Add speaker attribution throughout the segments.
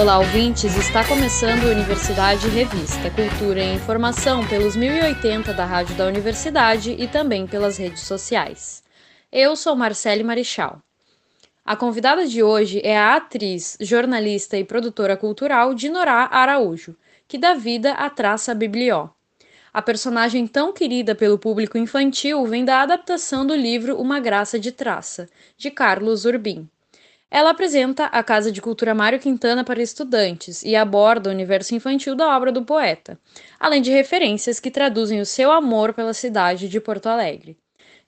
Speaker 1: Olá, ouvintes! Está começando a Universidade Revista, cultura e informação pelos 1080 da Rádio da Universidade e também pelas redes sociais. Eu sou Marcele Marichal. A convidada de hoje é a atriz, jornalista e produtora cultural Dinorá Araújo, que dá vida à Traça Biblió. A personagem tão querida pelo público infantil vem da adaptação do livro Uma Graça de Traça, de Carlos Urbim. Ela apresenta a Casa de Cultura Mário Quintana para estudantes e aborda o universo infantil da obra do poeta, além de referências que traduzem o seu amor pela cidade de Porto Alegre.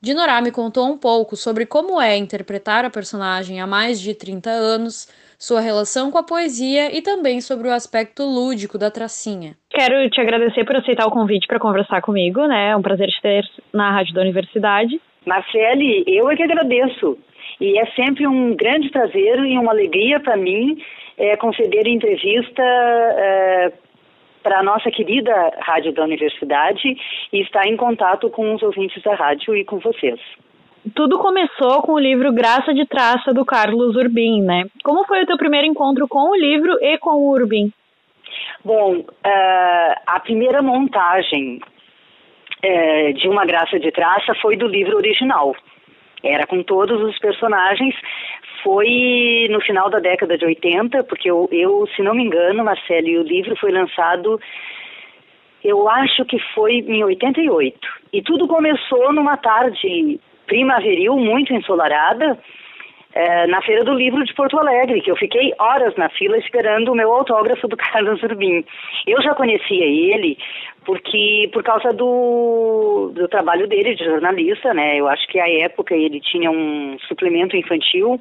Speaker 1: Dinorá me contou um pouco sobre como é interpretar a personagem há mais de 30 anos, sua relação com a poesia e também sobre o aspecto lúdico da tracinha.
Speaker 2: Quero te agradecer por aceitar o convite para conversar comigo, né? É um prazer te ter na Rádio da Universidade.
Speaker 3: Marcele, eu é que agradeço. E é sempre um grande prazer e uma alegria para mim é, conceder entrevista é, para a nossa querida Rádio da Universidade e estar em contato com os ouvintes da rádio e com vocês.
Speaker 2: Tudo começou com o livro Graça de Traça do Carlos Urbim, né? Como foi o teu primeiro encontro com o livro e com o Urbim?
Speaker 3: Bom, uh, a primeira montagem uh, de Uma Graça de Traça foi do livro original. Era com todos os personagens. Foi no final da década de 80, porque eu, eu se não me engano, Marcelo, o livro foi lançado, eu acho que foi em 88. E tudo começou numa tarde primaveril muito ensolarada, é, na Feira do Livro de Porto Alegre, que eu fiquei horas na fila esperando o meu autógrafo do Carlos Urbim. Eu já conhecia ele porque por causa do, do trabalho dele de jornalista, né? Eu acho que à época ele tinha um suplemento infantil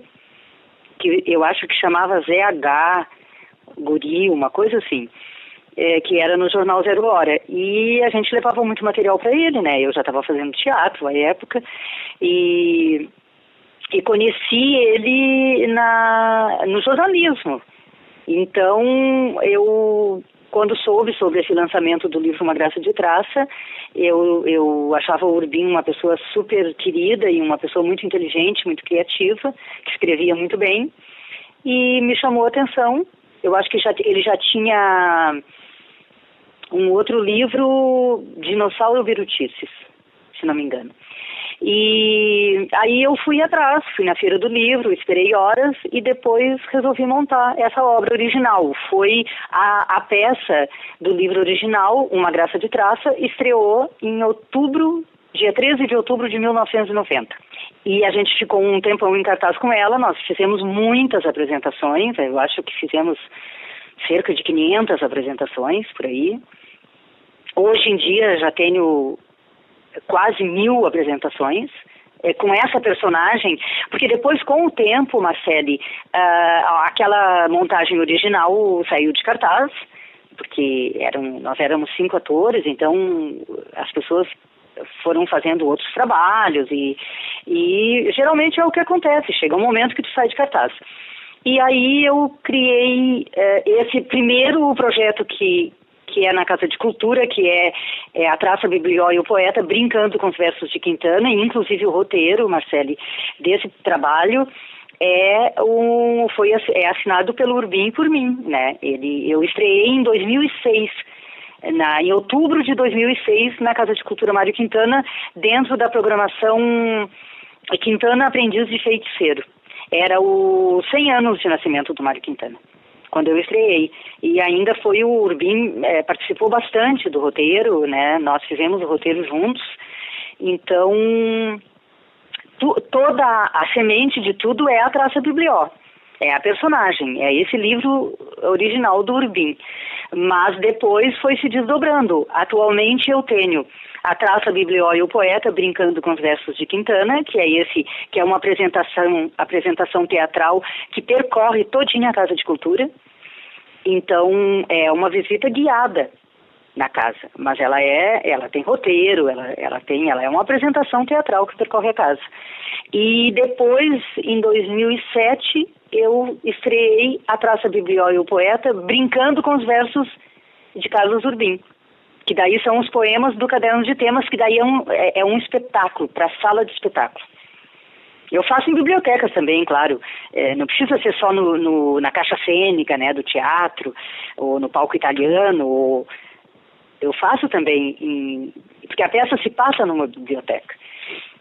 Speaker 3: que eu acho que chamava ZH Guri, uma coisa assim. É, que era no jornal Zero Hora. E a gente levava muito material para ele, né? Eu já estava fazendo teatro à época e e conheci ele na, no jornalismo. Então, eu, quando soube sobre esse lançamento do livro Uma Graça de Traça, eu, eu achava o Urbim uma pessoa super querida e uma pessoa muito inteligente, muito criativa, que escrevia muito bem, e me chamou a atenção. Eu acho que já, ele já tinha um outro livro, Dinossauro Virutices, se não me engano. E aí eu fui atrás, fui na feira do livro, esperei horas e depois resolvi montar essa obra original. Foi a, a peça do livro original, Uma Graça de Traça, estreou em outubro, dia 13 de outubro de 1990. E a gente ficou um tempão em cartaz com ela, nós fizemos muitas apresentações, eu acho que fizemos cerca de 500 apresentações por aí. Hoje em dia já tenho quase mil apresentações é, com essa personagem, porque depois, com o tempo, Marcele, uh, aquela montagem original saiu de cartaz, porque eram, nós éramos cinco atores, então as pessoas foram fazendo outros trabalhos e, e geralmente é o que acontece, chega um momento que tu sai de cartaz. E aí eu criei uh, esse primeiro projeto que, que é na Casa de Cultura, que é, é a Traça Biblió e o Poeta, brincando com os versos de Quintana, e inclusive o roteiro, Marcele, desse trabalho é um, foi é assinado pelo Urbim por mim, né? Ele, eu estreiei em 2006, na, em outubro de 2006, na Casa de Cultura Mário Quintana, dentro da programação Quintana Aprendiz de Feiticeiro. Era o 100 anos de nascimento do Mário Quintana quando eu estreiei. E ainda foi o Urbim, é, participou bastante do roteiro, né? Nós fizemos o roteiro juntos. Então, tu, toda a semente de tudo é a traça biblió. É a personagem, é esse livro original do Urbim. Mas depois foi se desdobrando. Atualmente eu tenho a traça biblió e o poeta brincando com os versos de Quintana, que é esse, que é uma apresentação, apresentação teatral que percorre todinha a Casa de Cultura. Então, é uma visita guiada na casa, mas ela é, ela tem roteiro, ela, ela tem, ela é uma apresentação teatral que percorre a casa. E depois, em 2007, eu estreiei a Traça Biblió e o Poeta brincando com os versos de Carlos Urbim que daí são os poemas do caderno de temas, que daí é um, é, é um espetáculo, para sala de espetáculo. Eu faço em bibliotecas também, claro. É, não precisa ser só no, no, na caixa cênica, né, do teatro, ou no palco italiano. Ou... Eu faço também, em... porque a peça se passa numa biblioteca.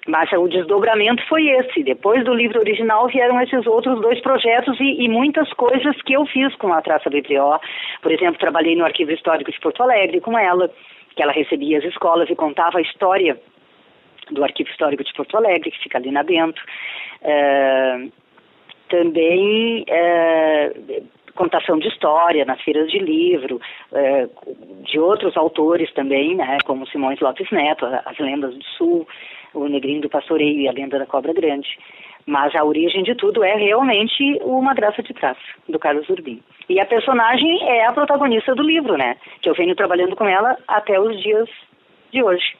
Speaker 3: Mas o desdobramento foi esse. Depois do livro original vieram esses outros dois projetos e, e muitas coisas que eu fiz com a Traça Biblió. Por exemplo, trabalhei no Arquivo Histórico de Porto Alegre com ela, que ela recebia as escolas e contava a história do Arquivo Histórico de Porto Alegre, que fica ali na dentro. É, também é, contação de história nas feiras de livro, é, de outros autores também, né, como Simões Lopes Neto, As Lendas do Sul, O Negrinho do Pastoreio e A Lenda da Cobra Grande. Mas a origem de tudo é realmente Uma Graça de Traça, do Carlos Urbim. E a personagem é a protagonista do livro, né, que eu venho trabalhando com ela até os dias de hoje.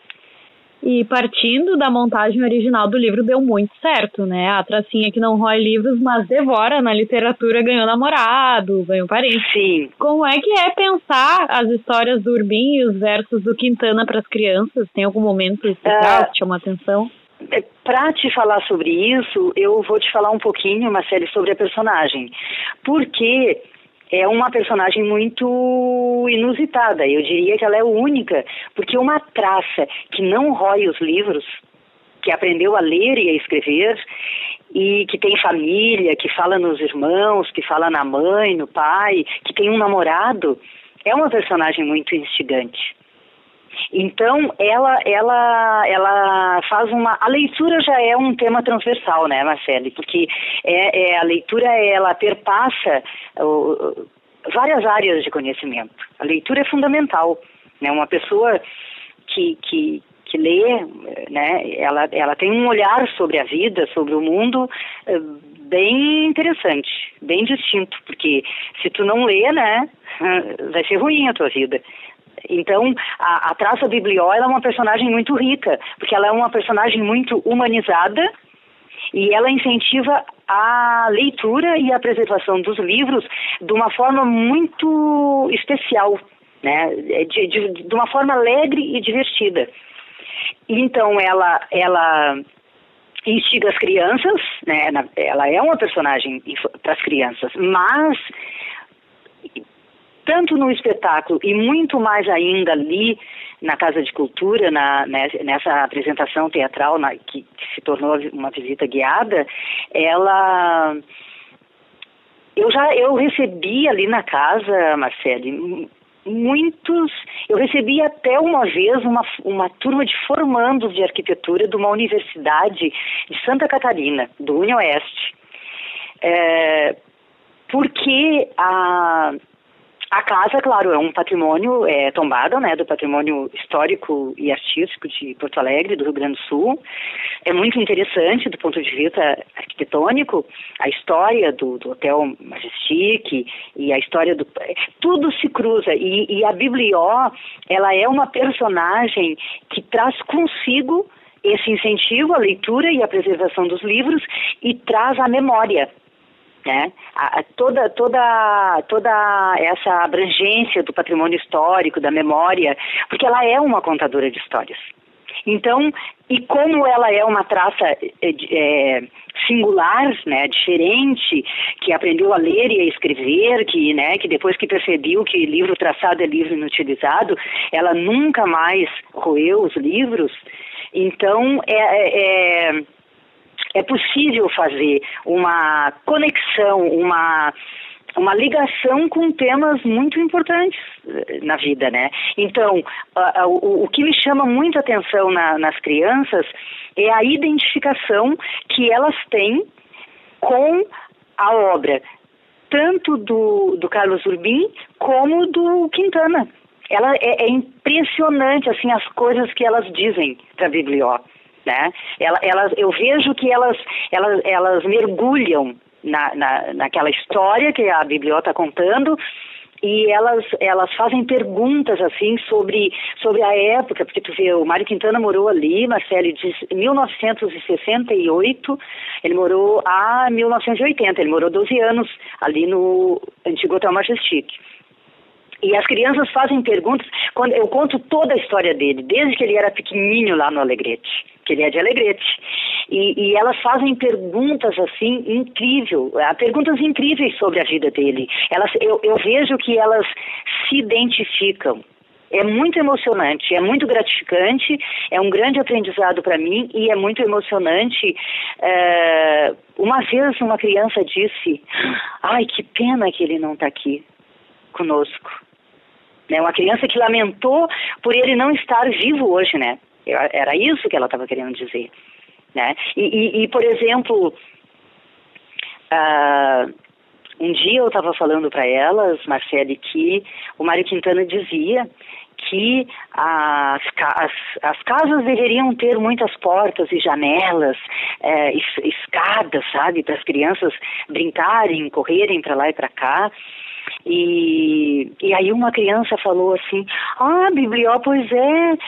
Speaker 2: E partindo da montagem original do livro, deu muito certo, né? A tracinha que não rói livros, mas devora na literatura, ganhou namorado, ganhou parente.
Speaker 3: Sim.
Speaker 2: Como é que é pensar as histórias do Urbim e os versos do Quintana para as crianças? Tem algum momento especial uh, que chama atenção?
Speaker 3: É, para te falar sobre isso, eu vou te falar um pouquinho, Marcele, sobre a personagem. Porque é uma personagem muito inusitada. Eu diria que ela é única, porque uma traça que não rói os livros, que aprendeu a ler e a escrever, e que tem família, que fala nos irmãos, que fala na mãe, no pai, que tem um namorado, é uma personagem muito instigante. Então, ela, ela, ela faz uma. A leitura já é um tema transversal, né, Marcele? Porque é, é a leitura ela perpassa várias áreas de conhecimento. A leitura é fundamental. Né? Uma pessoa que, que, que lê, né, ela, ela tem um olhar sobre a vida, sobre o mundo, uh, bem interessante, bem distinto, porque se tu não lê, né, vai ser ruim a tua vida. Então, a, a Traça Biblió é uma personagem muito rica, porque ela é uma personagem muito humanizada e ela incentiva a leitura e a preservação dos livros de uma forma muito especial, né? de, de, de uma forma alegre e divertida. Então, ela, ela instiga as crianças, né? ela é uma personagem para as crianças, mas tanto no espetáculo e muito mais ainda ali na Casa de Cultura, na, né, nessa apresentação teatral na, que, que se tornou uma visita guiada, ela eu já eu recebi ali na casa, Marcele, muitos. Eu recebi até uma vez uma, uma turma de formandos de arquitetura de uma universidade de Santa Catarina, do União Oeste. É, porque a, a casa, claro, é um patrimônio é, tombado, né, do patrimônio histórico e artístico de Porto Alegre, do Rio Grande do Sul. É muito interessante do ponto de vista arquitetônico, a história do, do Hotel Majestic e a história do... Tudo se cruza e, e a Biblió, ela é uma personagem que traz consigo esse incentivo à leitura e à preservação dos livros e traz a memória né? A, toda, toda, toda essa abrangência do patrimônio histórico, da memória, porque ela é uma contadora de histórias. Então, e como ela é uma traça é, é, singular, né, diferente, que aprendeu a ler e a escrever, que, né, que depois que percebeu que livro traçado é livro inutilizado, ela nunca mais roeu os livros. Então, é, é, é possível fazer uma conexão, uma uma ligação com temas muito importantes eh, na vida, né? Então, o, que me chama muito atenção na, nas crianças é a identificação que elas têm com a obra, tanto do, do Carlos Urbim como do Quintana. Ela é, é impressionante assim as coisas que elas dizem para a Biblió né? Elas, eu vejo que elas, elas, elas mergulham na, na, naquela história que a Bibliota está contando e elas elas fazem perguntas assim sobre sobre a época porque tu vê o Mário Quintana morou ali Marcelo de 1968 ele morou a 1980 ele morou 12 anos ali no antigo Hotel Majestic e as crianças fazem perguntas quando eu conto toda a história dele desde que ele era pequenininho lá no Alegrete que ele é de Alegrete. e, e elas fazem perguntas assim incrível, ah, perguntas incríveis sobre a vida dele. Elas, eu, eu vejo que elas se identificam. É muito emocionante, é muito gratificante, é um grande aprendizado para mim e é muito emocionante. É, uma vez uma criança disse: Ai, que pena que ele não está aqui conosco. Né? Uma criança que lamentou por ele não estar vivo hoje, né? Era isso que ela estava querendo dizer. Né? E, e, e por exemplo, uh, um dia eu estava falando para elas, Marcele, que o Mário Quintana dizia que as, as, as, casas deveriam ter muitas portas e janelas, é, escadas, sabe, para as crianças brincarem, correrem para lá e para cá. E, e aí uma criança falou assim, ah, Biblió, pois é,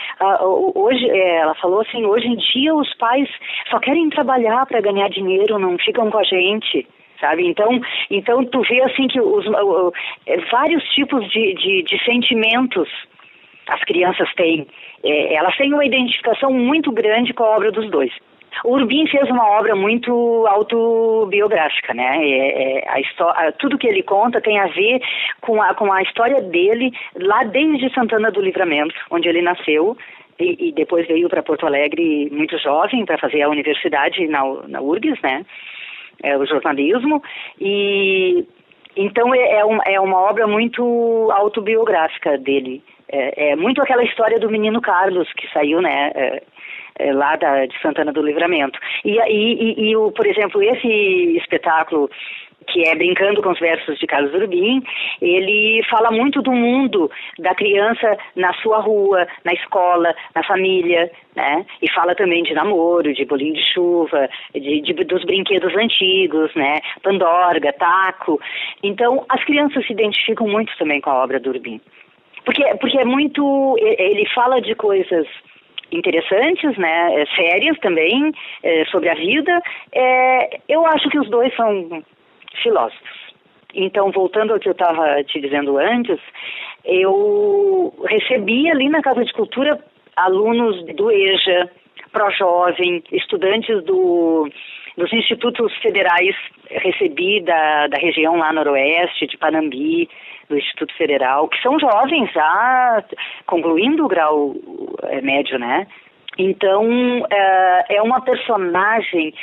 Speaker 3: hoje, é, ela falou assim, hoje em dia os pais só querem trabalhar para ganhar dinheiro, não ficam com a gente sabe? Então, então tu vê assim que os, é, vários tipos de, de, de sentimentos as crianças têm. É, elas têm uma identificação muito grande com a obra dos dois. O Urbim fez uma obra muito autobiográfica, né? É, é, a história, tudo que ele conta tem a ver com a, com a história dele lá desde Santana do Livramento, onde ele nasceu, e, e depois veio para Porto Alegre muito jovem para fazer a universidade na, na URGS, né? É, o jornalismo e então é, é, um, é uma obra muito autobiográfica dele. É, é, muito aquela história do menino Carlos que saiu, né? É, é, lá da, de Santana do Livramento. E, e, e, o, por exemplo, esse espetáculo que é Brincando com os Versos de Carlos Urbim, ele fala muito do mundo da criança na sua rua, na escola, na família, né? E fala também de namoro, de bolinho de chuva, de, de, dos brinquedos antigos, né? Pandorga, taco. Então, as crianças se identificam muito também com a obra do Urbim. Porque, porque é muito. Ele fala de coisas interessantes, né, sérias também, é, sobre a vida. É, eu acho que os dois são filósofos. Então, voltando ao que eu estava te dizendo antes, eu recebi ali na Casa de Cultura alunos do EJA, Pró-Jovem, estudantes do, dos institutos federais, recebi da, da região lá noroeste, de Panambi, do Instituto Federal, que são jovens já concluindo o grau é, médio, né? Então, é, é uma personagem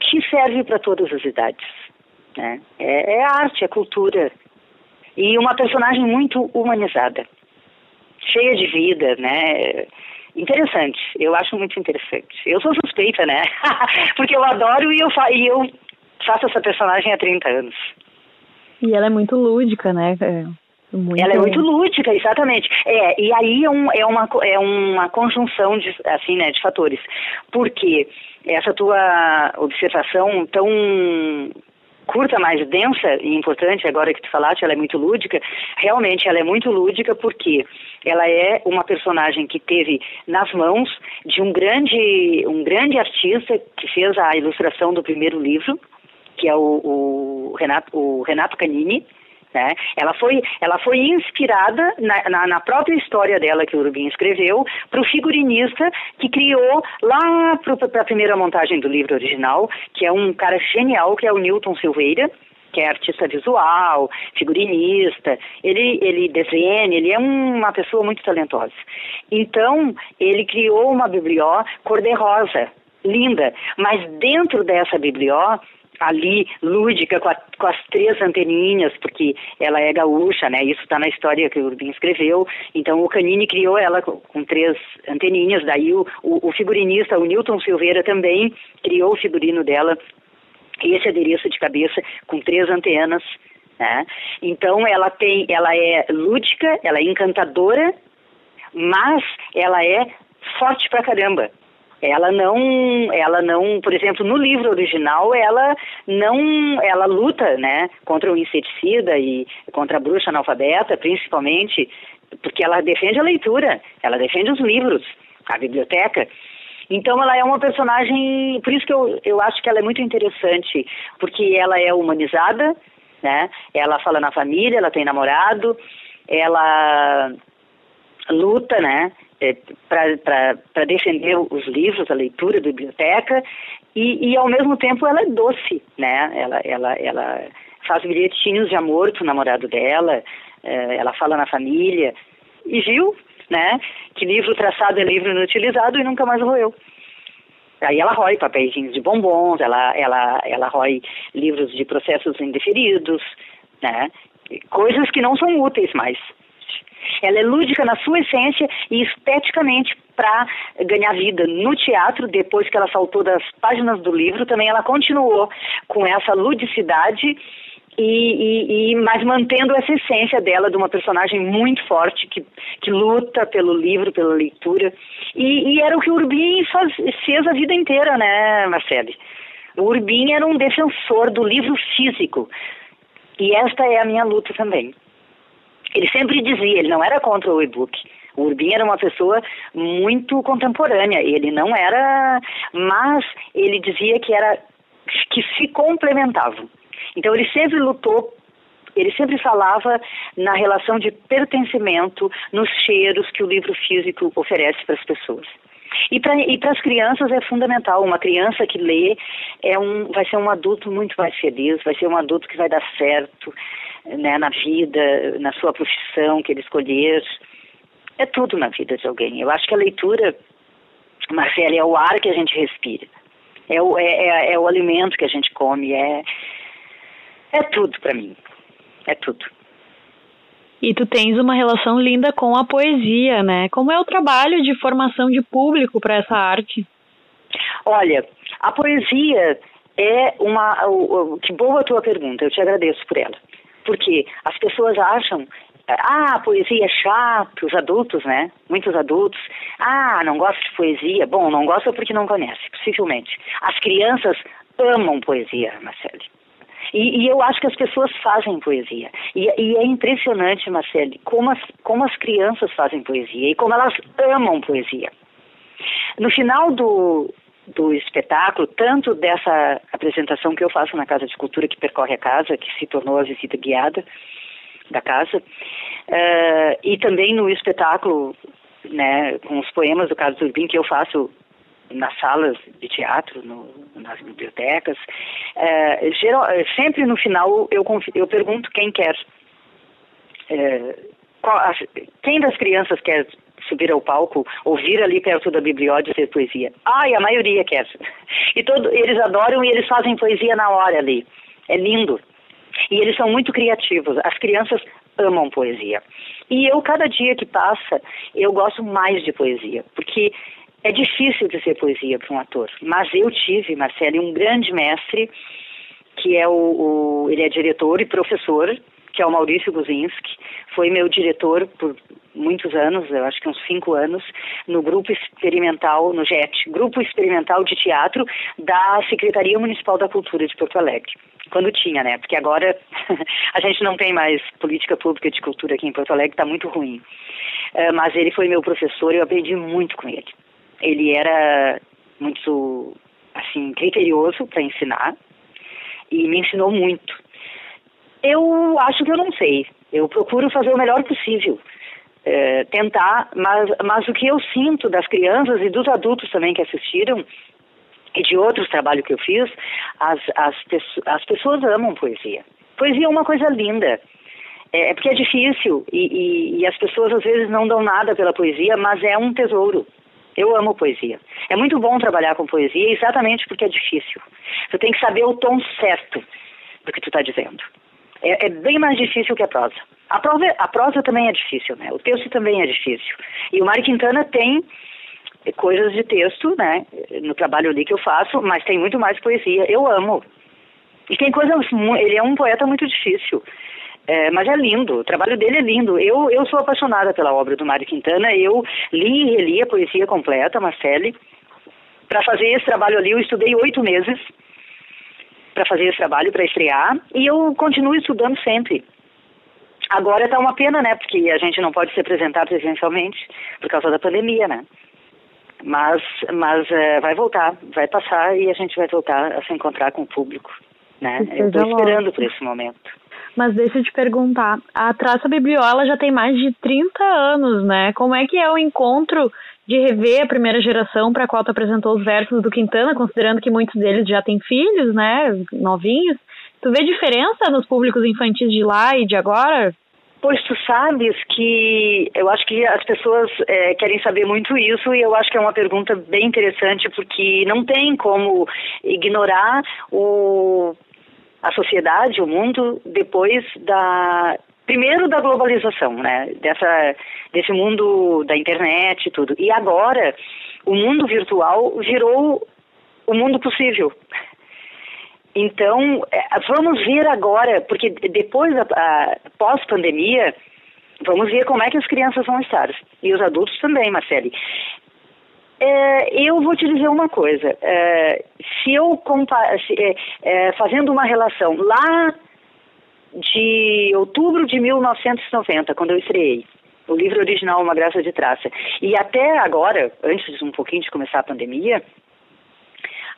Speaker 3: que serve para todas as idades. Né? É, é arte, é cultura. E uma personagem muito humanizada, cheia de vida, né? Interessante, eu acho muito interessante. Eu sou suspeita, né? Porque eu adoro e eu, e eu faço essa personagem há 30 anos.
Speaker 2: E ela é muito lúdica, né?
Speaker 3: É muito... Ela é muito lúdica, exatamente. É, e aí é, um, é, uma, é uma conjunção de, assim, né, de fatores. Porque essa tua observação tão curta, mais densa e importante, agora que tu falaste, ela é muito lúdica. Realmente, ela é muito lúdica porque ela é uma personagem que teve nas mãos de um grande, um grande artista que fez a ilustração do primeiro livro, que é o, o Renato, o Renato Canini, né? Ela, foi, ela foi inspirada na, na, na própria história dela que o Rubin escreveu para o figurinista que criou lá para a primeira montagem do livro original, que é um cara genial, que é o Newton Silveira, que é artista visual, figurinista, ele, ele desenha, ele é uma pessoa muito talentosa. Então, ele criou uma biblió cor-de-rosa, linda, mas dentro dessa biblió ali lúdica com, a, com, as três anteninhas, porque ela é gaúcha, né? Isso está na história que o Urbim escreveu. Então o Canini criou ela com, com três anteninhas. Daí o, o, o, figurinista, o Newton Silveira, também criou o figurino dela, esse adereço de cabeça com três antenas. Né? Então ela tem, ela é lúdica, ela é encantadora, mas ela é forte pra caramba ela não, ela não, por exemplo, no livro original, ela não, ela luta, né, contra o inseticida e contra a bruxa analfabeta, principalmente, porque ela defende a leitura, ela defende os livros, a biblioteca. Então ela é uma personagem, por isso que eu, eu acho que ela é muito interessante, porque ela é humanizada, né? Ela fala na família, ela tem namorado, ela luta, né? É, para defender os livros, a leitura, a biblioteca, e, e ao mesmo tempo ela é doce, né? Ela, ela, ela faz bilhetinhos de amor pro namorado dela, é, ela fala na família, e viu, né? Que livro traçado é livro inutilizado e nunca mais roeu. Aí ela rói papéis de bombons, ela, ela, ela rói livros de processos indeferidos, né? Coisas que não são úteis mais. Ela é lúdica na sua essência e esteticamente para ganhar vida no teatro, depois que ela saltou das páginas do livro, também ela continuou com essa ludicidade e, e, e, mas mantendo essa essência dela de uma personagem muito forte que, que luta pelo livro, pela leitura. E, e era o que o Urbim faz, fez a vida inteira, né, Marcele? O Urbim era um defensor do livro físico. E esta é a minha luta também. Ele sempre dizia, ele não era contra o e-book. O Urbim era uma pessoa muito contemporânea, ele não era, mas ele dizia que era que se complementavam. Então ele sempre lutou ele sempre falava na relação de pertencimento, nos cheiros que o livro físico oferece para as pessoas. E para as crianças é fundamental. Uma criança que lê é um, vai ser um adulto muito mais feliz, vai ser um adulto que vai dar certo né, na vida, na sua profissão que ele escolher. É tudo na vida de alguém. Eu acho que a leitura, Marcela, é o ar que a gente respira. É o, é, é, é o alimento que a gente come. É, é tudo para mim. É tudo.
Speaker 2: E tu tens uma relação linda com a poesia, né? Como é o trabalho de formação de público para essa arte?
Speaker 3: Olha, a poesia é uma. Que boa a tua pergunta, eu te agradeço por ela. Porque as pessoas acham. Ah, poesia é chato, os adultos, né? Muitos adultos. Ah, não gosto de poesia. Bom, não gosta porque não conhece, possivelmente. As crianças amam poesia, Marcele. E, e, eu acho que as pessoas fazem poesia. E, e, é impressionante, Marcele, como as, como as crianças fazem poesia e como elas amam poesia. No final do, do espetáculo, tanto dessa apresentação que eu faço na Casa de Cultura, que percorre a casa, que se tornou a visita guiada da casa, uh, e também no espetáculo né, com os poemas do Carlos Urbim, que eu faço nas salas de teatro, no, nas bibliotecas. É, geral, é, sempre no final eu, eu pergunto quem quer. Qual, quem das crianças quer subir ao palco, ouvir ali perto da biblióteca dizer poesia? Ai, a maioria quer. E todo, eles adoram e eles fazem poesia na hora ali. É lindo. E eles são muito criativos. As crianças amam poesia. E eu, cada dia que passa, eu gosto mais de poesia, porque é difícil dizer poesia para um ator, mas eu tive, Marcelo, um grande mestre, que é o, o, ele é diretor e professor, que é o Maurício Guzinski, foi meu diretor por muitos anos, eu acho que uns cinco anos, no grupo experimental, no JET, Grupo Experimental de Teatro da Secretaria Municipal da Cultura de Porto Alegre. Quando tinha, né? Porque agora a gente não tem mais política pública de cultura aqui em Porto Alegre, está muito ruim. Uh, mas ele foi meu professor e eu aprendi muito com ele ele era muito assim criterioso para ensinar e me ensinou muito. Eu acho que eu não sei. Eu procuro fazer o melhor possível. É, tentar, mas, mas o que eu sinto das crianças e dos adultos também que assistiram e de outros trabalhos que eu fiz, as, as, as pessoas amam poesia. Poesia é uma coisa linda. É, é porque é difícil e, e, e as pessoas às vezes não dão nada pela poesia, mas é um tesouro. Eu amo poesia. É muito bom trabalhar com poesia exatamente porque é difícil. Tu tem que saber o tom certo do que tu está dizendo. É, é, bem mais difícil que a prosa. A, a prosa também é difícil, né? O texto também é difícil. E o Mário Quintana tem coisas de texto, né? No trabalho ali que eu faço, mas tem muito mais poesia. Eu amo. E tem coisas... Ele é um poeta muito difícil. É, mas é lindo, o trabalho dele é lindo. Eu, eu sou apaixonada pela obra do Mário Quintana, eu li e reli a poesia completa, Marcele. Para fazer esse trabalho ali, eu estudei oito meses para fazer esse trabalho, para estrear, e eu continuo estudando sempre. Agora está uma pena, né, porque a gente não pode se apresentar presencialmente por causa da pandemia, né. Mas, mas é, vai voltar, vai passar e a gente vai voltar a se encontrar com o público, né. Eu estou esperando por esse momento.
Speaker 2: Mas deixa eu te perguntar, a Traça Bibliola já tem mais de 30 anos, né? Como é que é o encontro de rever a primeira geração para a qual tu apresentou os versos do Quintana, considerando que muitos deles já têm filhos, né, novinhos? Tu vê diferença nos públicos infantis de lá e de agora?
Speaker 3: Pois tu sabes que eu acho que as pessoas é, querem saber muito isso e eu acho que é uma pergunta bem interessante porque não tem como ignorar o, a sociedade, o mundo, depois da primeiro da globalização, né? Dessa, desse mundo da internet e tudo. E agora o mundo virtual virou o mundo possível. Então, é, vamos ver agora, porque depois da pós-pandemia, vamos ver como é que as crianças vão estar. E os adultos também, Marcele. É, eu vou te dizer uma coisa. É, se eu se, é, é, fazendo uma relação lá de outubro de 1990, quando eu estreiei, o livro original Uma Graça de Traça, e até agora, antes um pouquinho de começar a pandemia,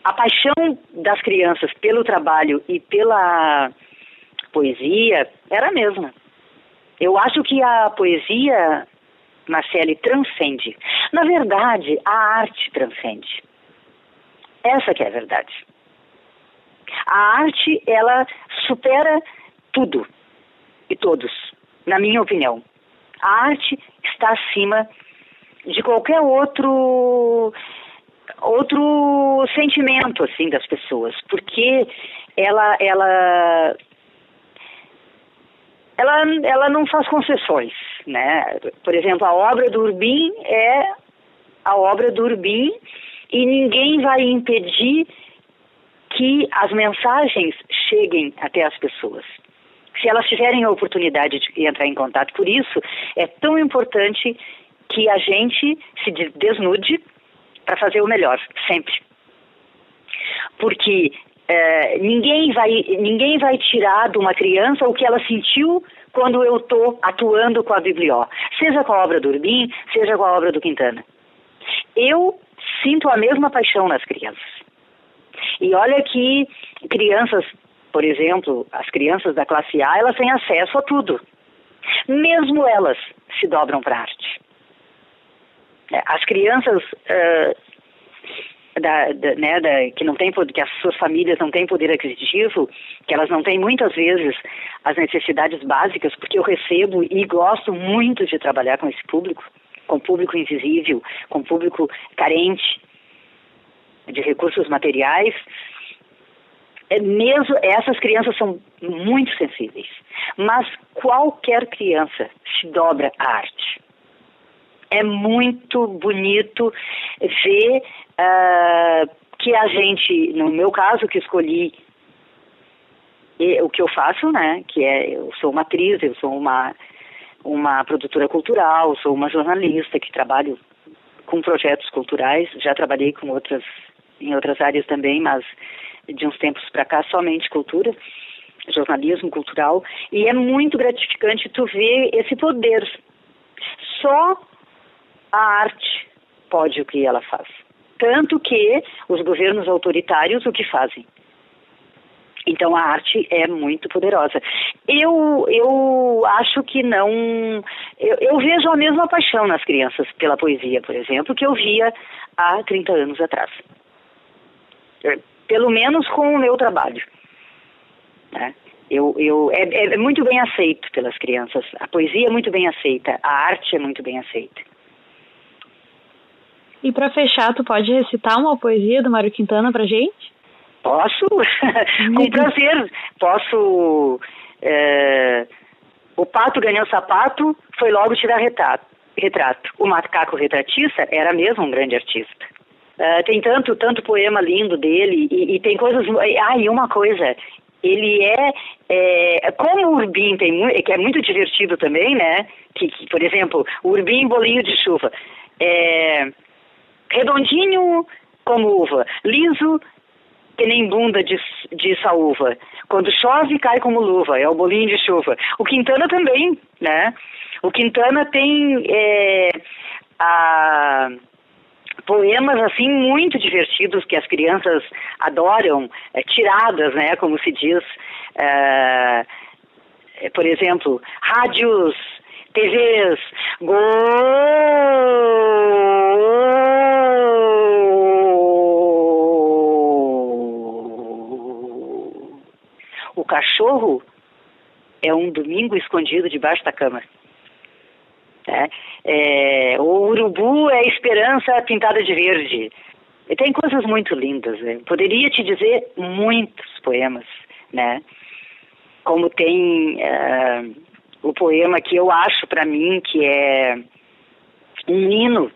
Speaker 3: a paixão das crianças pelo trabalho e pela poesia era a mesma. Eu acho que a poesia, Marcele, transcende. Na verdade, a arte transcende. Essa que é a verdade. A arte, ela supera tudo e todos, na minha opinião. A arte está acima de qualquer outro outro sentimento assim das pessoas, porque ela ela ela ela não faz concessões, né? Por exemplo, a obra do Urbim é a obra do Urbim e ninguém vai impedir que as mensagens cheguem até as pessoas. Se elas tiverem a oportunidade de entrar em contato, por isso é tão importante que a gente se desnude para fazer o melhor, sempre. Porque é, ninguém, vai, ninguém vai tirar de uma criança o que ela sentiu quando eu estou atuando com a Biblió, seja com a obra do Urbim, seja com a obra do Quintana. Eu sinto a mesma paixão nas crianças. E olha que crianças, por exemplo, as crianças da classe A, elas têm acesso a tudo. Mesmo elas se dobram para arte. É, as crianças uh, da, da, né, da, que não tem que as suas famílias não têm poder aquisitivo, que elas não têm muitas vezes as necessidades básicas, porque eu recebo e gosto muito de trabalhar com esse público, com público invisível, com público carente de recursos materiais. É mesmo essas crianças são muito sensíveis, mas qualquer criança se dobra à arte. É muito bonito ver uh, que a gente, no meu caso, que escolhi e, o que eu faço, né, que é, eu sou uma atriz, eu sou uma, uma produtora cultural, sou uma jornalista que trabalho com projetos culturais, já trabalhei com outras, em outras áreas também, mas de uns tempos para cá somente cultura, jornalismo cultural, e é muito gratificante tu ver esse poder. Só a arte pode o que ela faz. Tanto que os governos autoritários o que fazem. Então a arte é muito poderosa. Eu, eu acho que não. Eu, eu, vejo a mesma paixão nas crianças pela poesia, por exemplo, que eu via há 30 anos atrás. É, pelo menos com o meu trabalho. Né? Eu, eu, é, é muito bem aceito pelas crianças. A poesia é muito bem aceita, a arte é muito bem aceita.
Speaker 2: E para fechar, tu pode recitar uma poesia do Mário Quintana pra gente?
Speaker 3: Posso, com prazer. Posso. É... O pato ganhou sapato, foi logo tirar retrato. retrato. O macaco retratista era mesmo um grande artista. Uh, tem tanto, tanto poema lindo dele e, e, tem coisas. Ah, e uma coisa, ele é, é como o Urbim tem que é muito divertido também, né? Que, que por exemplo, o Urbim bolinho de chuva. É, redondinho como uva, liso que nem bunda de, de saúva. Quando chove, cai como luva, é o bolinho de chuva. O Quintana também, né? O Quintana tem é, a, poemas assim muito divertidos que as crianças adoram, é, tiradas, né? Como se diz. É, por exemplo, rádios, TVs, gol. O cachorro é um domingo escondido debaixo da cama. Né? É, o urubu é esperança pintada de verde. E tem coisas muito lindas. Né? Poderia te dizer muitos poemas, né? Como tem uh, o poema que eu acho para mim que é um hino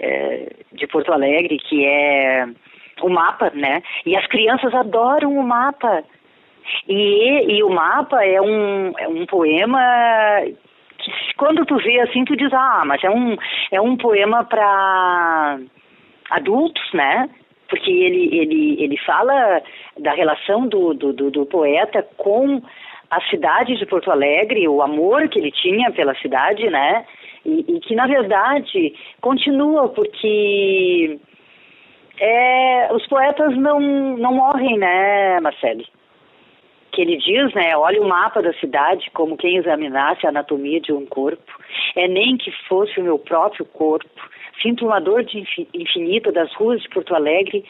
Speaker 3: é, de Porto Alegre, que é o mapa, né? E as crianças adoram o mapa. E, e o mapa é um, é um poema quando tu vê assim, tu diz, ah, mas é um, é um poema para adultos, né? Porque ele, ele, ele fala da relação do, do, do, do poeta com a cidade de Porto Alegre, o amor que ele tinha pela cidade, né? E, e que na verdade continua porque é, os poetas não, não morrem, né, Marcele? Que ele diz, né, olha o mapa da cidade como quem examinasse a anatomia de um corpo. É nem que fosse o meu próprio corpo. Sinto uma dor de infinita das ruas de Porto Alegre,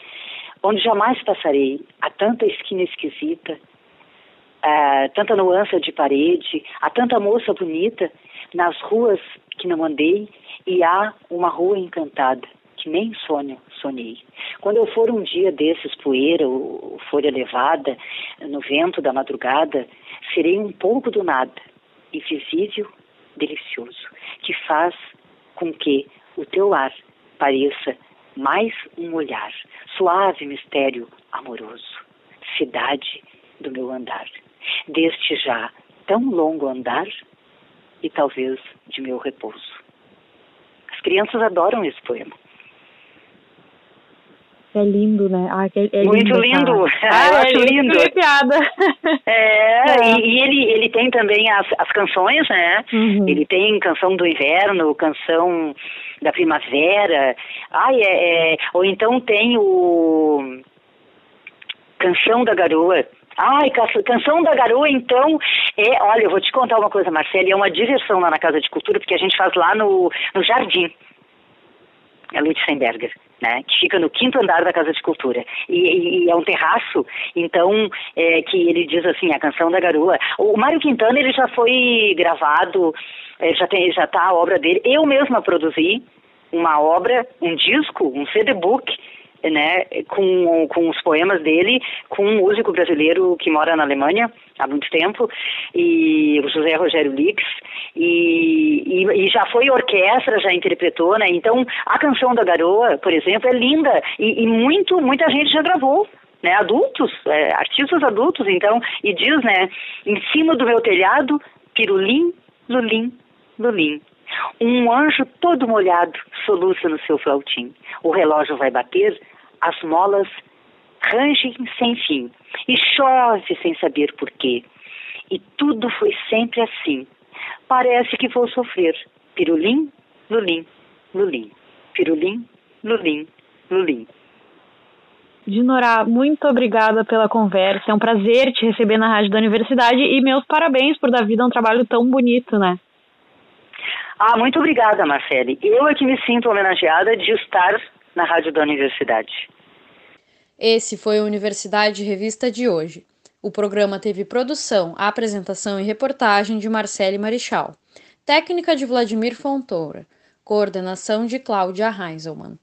Speaker 3: onde jamais passarei. Há tanta esquina esquisita, uh, tanta nuance de parede, há tanta moça bonita nas ruas que não andei, e há uma rua encantada que nem sonho sonhei. Quando eu for um dia desses poeira ou folha levada no vento da madrugada, serei um pouco do nada, invisível, delicioso, que faz com que o teu ar pareça mais um olhar, suave mistério amoroso, cidade do meu andar, deste já tão longo andar e talvez de meu repouso. As crianças adoram esse poema.
Speaker 2: É lindo, né? Ah, é,
Speaker 3: é Muito lindo. lindo. Ah, eu acho é lindo.
Speaker 2: Piada.
Speaker 3: É, é. E, e, ele, ele tem também as, as canções, né? Uhum. Ele tem canção do inverno, canção da primavera. Ai, é, é, ou então tem o Canção da Garoa. Ai, Canção da Garoa, então, é, olha, eu vou te contar uma coisa, Marcelo, é uma diversão lá na Casa de Cultura, porque a gente faz lá no, no Jardim, a Lutzenberger né, que fica no quinto andar da Casa de Cultura. E, e é um terraço, então, é, que ele diz assim, a canção da garoa. O Mário Quintana, ele já foi gravado, é, já tem, já tá a obra dele. Eu mesma produzi uma obra, um disco, um CD-book, né, com, com os poemas dele, com um músico brasileiro que mora na Alemanha há muito tempo, e o José Rogério Lix, e, e, e, já foi orquestra, já interpretou, né? Então, a canção da Garoa, por exemplo, é linda, e, e muito, muita gente já gravou, né? Adultos, é, artistas adultos, então, e diz, né? Em cima do meu telhado, pirulim, lulim, lulim. Um anjo todo molhado soluça no seu flautim. O relógio vai bater, as molas rangem sem fim e chove sem saber porquê. E tudo foi sempre assim. Parece que vou sofrer. Pirulim, lulim, lulim. Pirulim, lulim, lulim.
Speaker 2: Dinorá, muito obrigada pela conversa. É um prazer te receber na Rádio da Universidade e meus parabéns por dar vida a um trabalho tão bonito, né?
Speaker 3: Ah, muito obrigada, Marcele. Eu é que me sinto homenageada de estar na Rádio da Universidade.
Speaker 1: Esse foi o Universidade Revista de hoje. O programa teve produção, apresentação e reportagem de Marcele Marichal, técnica de Vladimir Fontoura, coordenação de Cláudia Heinzelmann.